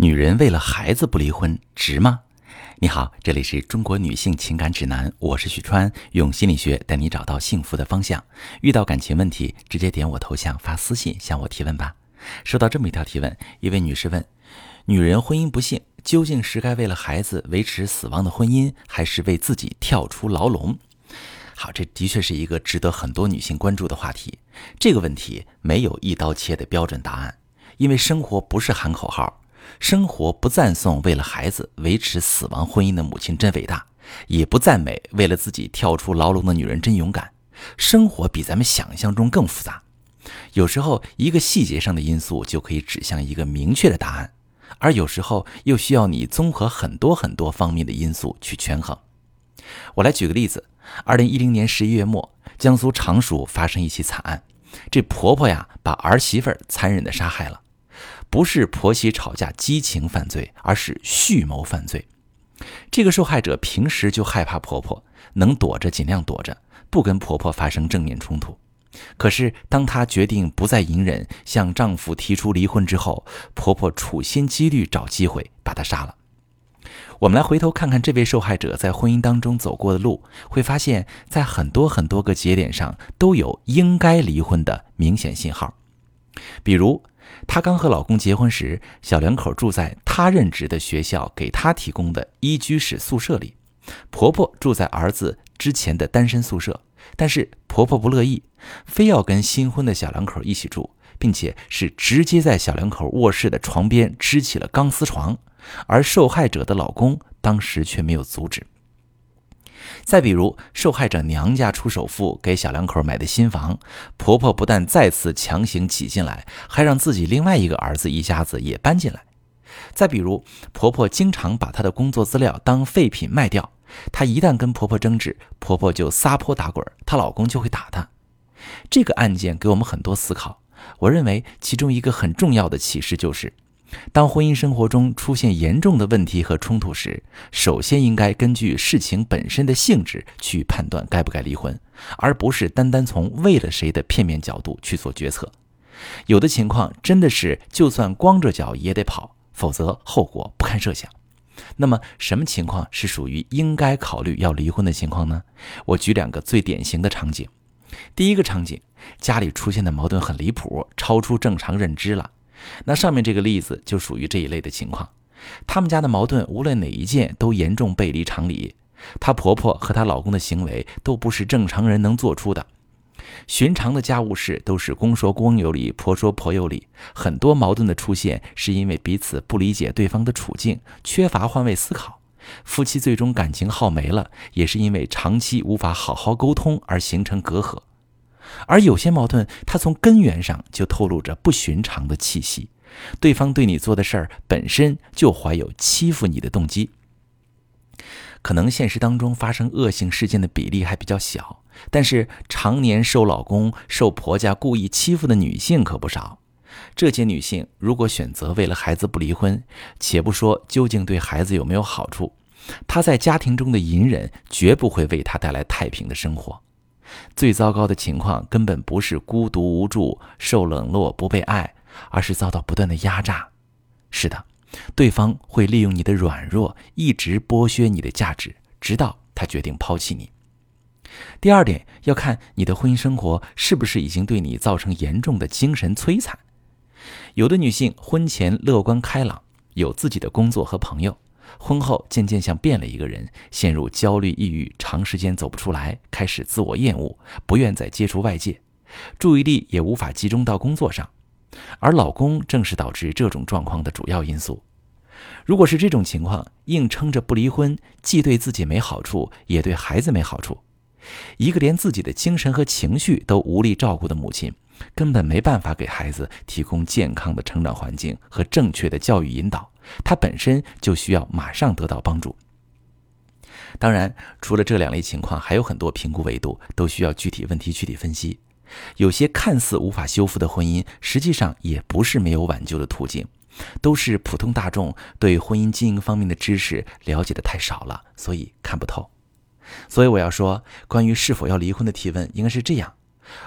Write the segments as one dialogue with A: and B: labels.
A: 女人为了孩子不离婚值吗？你好，这里是中国女性情感指南，我是许川，用心理学带你找到幸福的方向。遇到感情问题，直接点我头像发私信向我提问吧。收到这么一条提问，一位女士问：女人婚姻不幸，究竟是该为了孩子维持死亡的婚姻，还是为自己跳出牢笼？好，这的确是一个值得很多女性关注的话题。这个问题没有一刀切的标准答案，因为生活不是喊口号。生活不赞颂为了孩子维持死亡婚姻的母亲真伟大，也不赞美为了自己跳出牢笼的女人真勇敢。生活比咱们想象中更复杂，有时候一个细节上的因素就可以指向一个明确的答案，而有时候又需要你综合很多很多方面的因素去权衡。我来举个例子：二零一零年十一月末，江苏常熟发生一起惨案，这婆婆呀把儿媳妇残忍地杀害了。不是婆媳吵架激情犯罪，而是蓄谋犯罪。这个受害者平时就害怕婆婆，能躲着尽量躲着，不跟婆婆发生正面冲突。可是当她决定不再隐忍，向丈夫提出离婚之后，婆婆处心积虑找机会把她杀了。我们来回头看看这位受害者在婚姻当中走过的路，会发现，在很多很多个节点上都有应该离婚的明显信号，比如。她刚和老公结婚时，小两口住在她任职的学校给她提供的一居室宿舍里，婆婆住在儿子之前的单身宿舍。但是婆婆不乐意，非要跟新婚的小两口一起住，并且是直接在小两口卧室的床边支起了钢丝床，而受害者的老公当时却没有阻止。再比如，受害者娘家出首付给小两口买的新房，婆婆不但再次强行挤进来，还让自己另外一个儿子一家子也搬进来。再比如，婆婆经常把她的工作资料当废品卖掉，她一旦跟婆婆争执，婆婆就撒泼打滚，她老公就会打她。这个案件给我们很多思考，我认为其中一个很重要的启示就是。当婚姻生活中出现严重的问题和冲突时，首先应该根据事情本身的性质去判断该不该离婚，而不是单单从为了谁的片面角度去做决策。有的情况真的是就算光着脚也得跑，否则后果不堪设想。那么，什么情况是属于应该考虑要离婚的情况呢？我举两个最典型的场景。第一个场景，家里出现的矛盾很离谱，超出正常认知了。那上面这个例子就属于这一类的情况，他们家的矛盾无论哪一件都严重背离常理，她婆婆和她老公的行为都不是正常人能做出的。寻常的家务事都是公说公有理，婆说婆有理，很多矛盾的出现是因为彼此不理解对方的处境，缺乏换位思考，夫妻最终感情耗没了，也是因为长期无法好好沟通而形成隔阂。而有些矛盾，它从根源上就透露着不寻常的气息，对方对你做的事儿本身就怀有欺负你的动机。可能现实当中发生恶性事件的比例还比较小，但是常年受老公、受婆家故意欺负的女性可不少。这些女性如果选择为了孩子不离婚，且不说究竟对孩子有没有好处，她在家庭中的隐忍绝不会为她带来太平的生活。最糟糕的情况根本不是孤独无助、受冷落、不被爱，而是遭到不断的压榨。是的，对方会利用你的软弱，一直剥削你的价值，直到他决定抛弃你。第二点，要看你的婚姻生活是不是已经对你造成严重的精神摧残。有的女性婚前乐观开朗，有自己的工作和朋友。婚后渐渐像变了一个人，陷入焦虑、抑郁，长时间走不出来，开始自我厌恶，不愿再接触外界，注意力也无法集中到工作上，而老公正是导致这种状况的主要因素。如果是这种情况，硬撑着不离婚，既对自己没好处，也对孩子没好处。一个连自己的精神和情绪都无力照顾的母亲，根本没办法给孩子提供健康的成长环境和正确的教育引导。他本身就需要马上得到帮助。当然，除了这两类情况，还有很多评估维度都需要具体问题具体分析。有些看似无法修复的婚姻，实际上也不是没有挽救的途径，都是普通大众对婚姻经营方面的知识了解的太少了，所以看不透。所以我要说，关于是否要离婚的提问，应该是这样：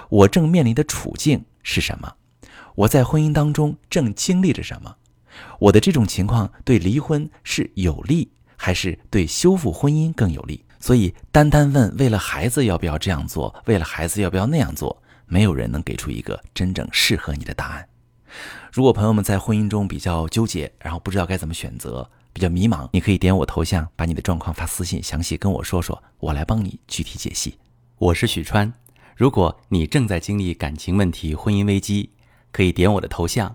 A: 我正面临的处境是什么？我在婚姻当中正经历着什么？我的这种情况对离婚是有利，还是对修复婚姻更有利？所以，单单问为了孩子要不要这样做，为了孩子要不要那样做，没有人能给出一个真正适合你的答案。如果朋友们在婚姻中比较纠结，然后不知道该怎么选择，比较迷茫，你可以点我头像，把你的状况发私信，详细跟我说说，我来帮你具体解析。
B: 我是许川，如果你正在经历感情问题、婚姻危机，可以点我的头像，